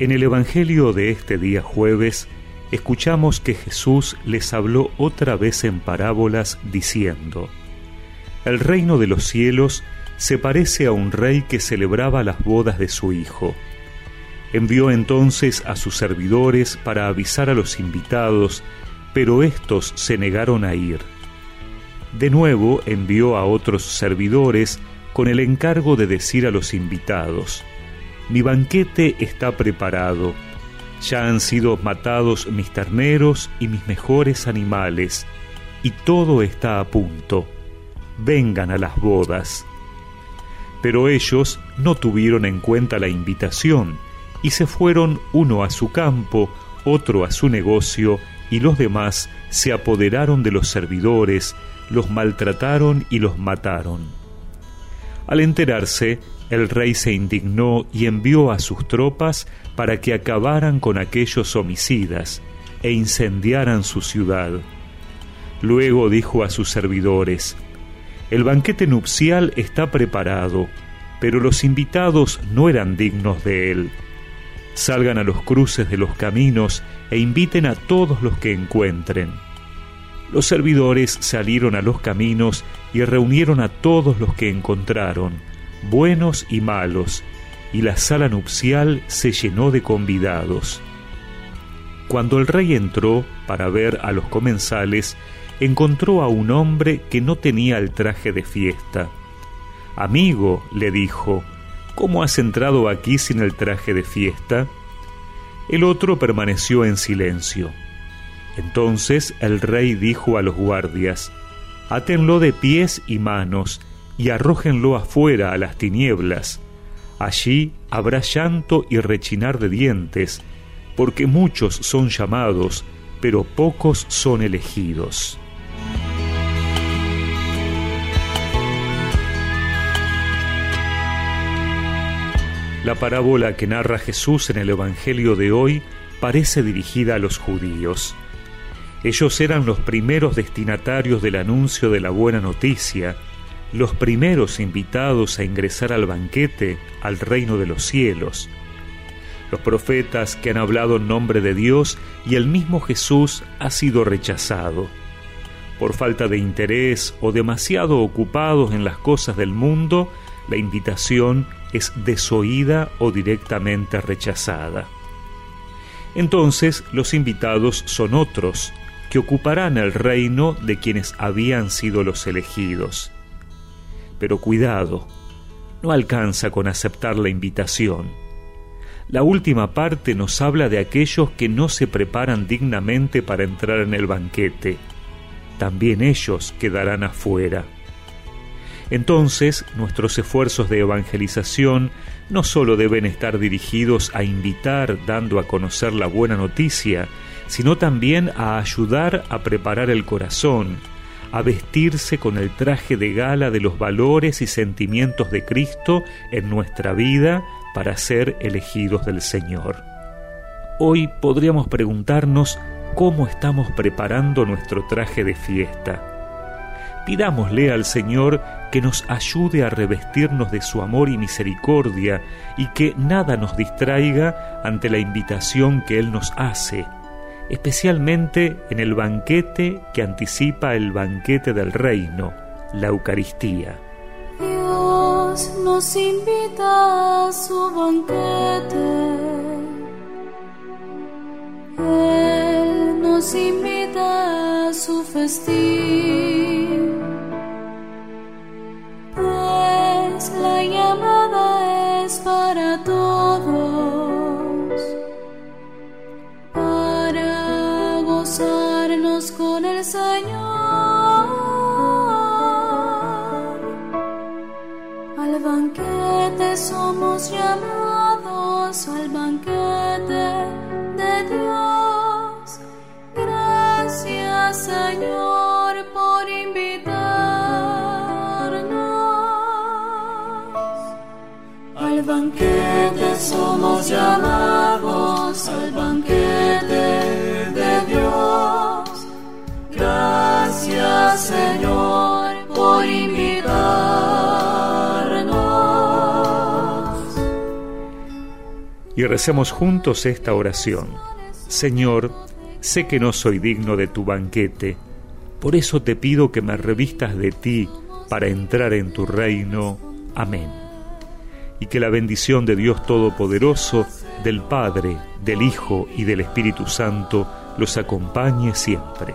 En el Evangelio de este día jueves, escuchamos que Jesús les habló otra vez en parábolas diciendo, El reino de los cielos se parece a un rey que celebraba las bodas de su hijo. Envió entonces a sus servidores para avisar a los invitados, pero éstos se negaron a ir. De nuevo envió a otros servidores con el encargo de decir a los invitados, mi banquete está preparado. Ya han sido matados mis terneros y mis mejores animales, y todo está a punto. Vengan a las bodas. Pero ellos no tuvieron en cuenta la invitación, y se fueron uno a su campo, otro a su negocio, y los demás se apoderaron de los servidores, los maltrataron y los mataron. Al enterarse, el rey se indignó y envió a sus tropas para que acabaran con aquellos homicidas e incendiaran su ciudad. Luego dijo a sus servidores, El banquete nupcial está preparado, pero los invitados no eran dignos de él. Salgan a los cruces de los caminos e inviten a todos los que encuentren. Los servidores salieron a los caminos y reunieron a todos los que encontraron buenos y malos, y la sala nupcial se llenó de convidados. Cuando el rey entró para ver a los comensales, encontró a un hombre que no tenía el traje de fiesta. Amigo, le dijo, ¿cómo has entrado aquí sin el traje de fiesta? El otro permaneció en silencio. Entonces el rey dijo a los guardias, Átenlo de pies y manos y arrójenlo afuera a las tinieblas. Allí habrá llanto y rechinar de dientes, porque muchos son llamados, pero pocos son elegidos. La parábola que narra Jesús en el Evangelio de hoy parece dirigida a los judíos. Ellos eran los primeros destinatarios del anuncio de la buena noticia, los primeros invitados a ingresar al banquete al reino de los cielos. Los profetas que han hablado en nombre de Dios y el mismo Jesús ha sido rechazado. Por falta de interés o demasiado ocupados en las cosas del mundo, la invitación es desoída o directamente rechazada. Entonces los invitados son otros, que ocuparán el reino de quienes habían sido los elegidos. Pero cuidado, no alcanza con aceptar la invitación. La última parte nos habla de aquellos que no se preparan dignamente para entrar en el banquete. También ellos quedarán afuera. Entonces, nuestros esfuerzos de evangelización no solo deben estar dirigidos a invitar dando a conocer la buena noticia, sino también a ayudar a preparar el corazón, a vestirse con el traje de gala de los valores y sentimientos de Cristo en nuestra vida para ser elegidos del Señor. Hoy podríamos preguntarnos cómo estamos preparando nuestro traje de fiesta. Pidámosle al Señor que nos ayude a revestirnos de su amor y misericordia y que nada nos distraiga ante la invitación que Él nos hace especialmente en el banquete que anticipa el banquete del reino, la Eucaristía. Dios nos invita a su banquete. Él nos invita a su festín. Pues la llamada es para somos llamados, al banquete de Dios. Gracias Señor por invitarnos. Al banquete somos llamados, y recemos juntos esta oración. Señor, sé que no soy digno de tu banquete, por eso te pido que me revistas de ti para entrar en tu reino. Amén. Y que la bendición de Dios Todopoderoso, del Padre, del Hijo y del Espíritu Santo los acompañe siempre.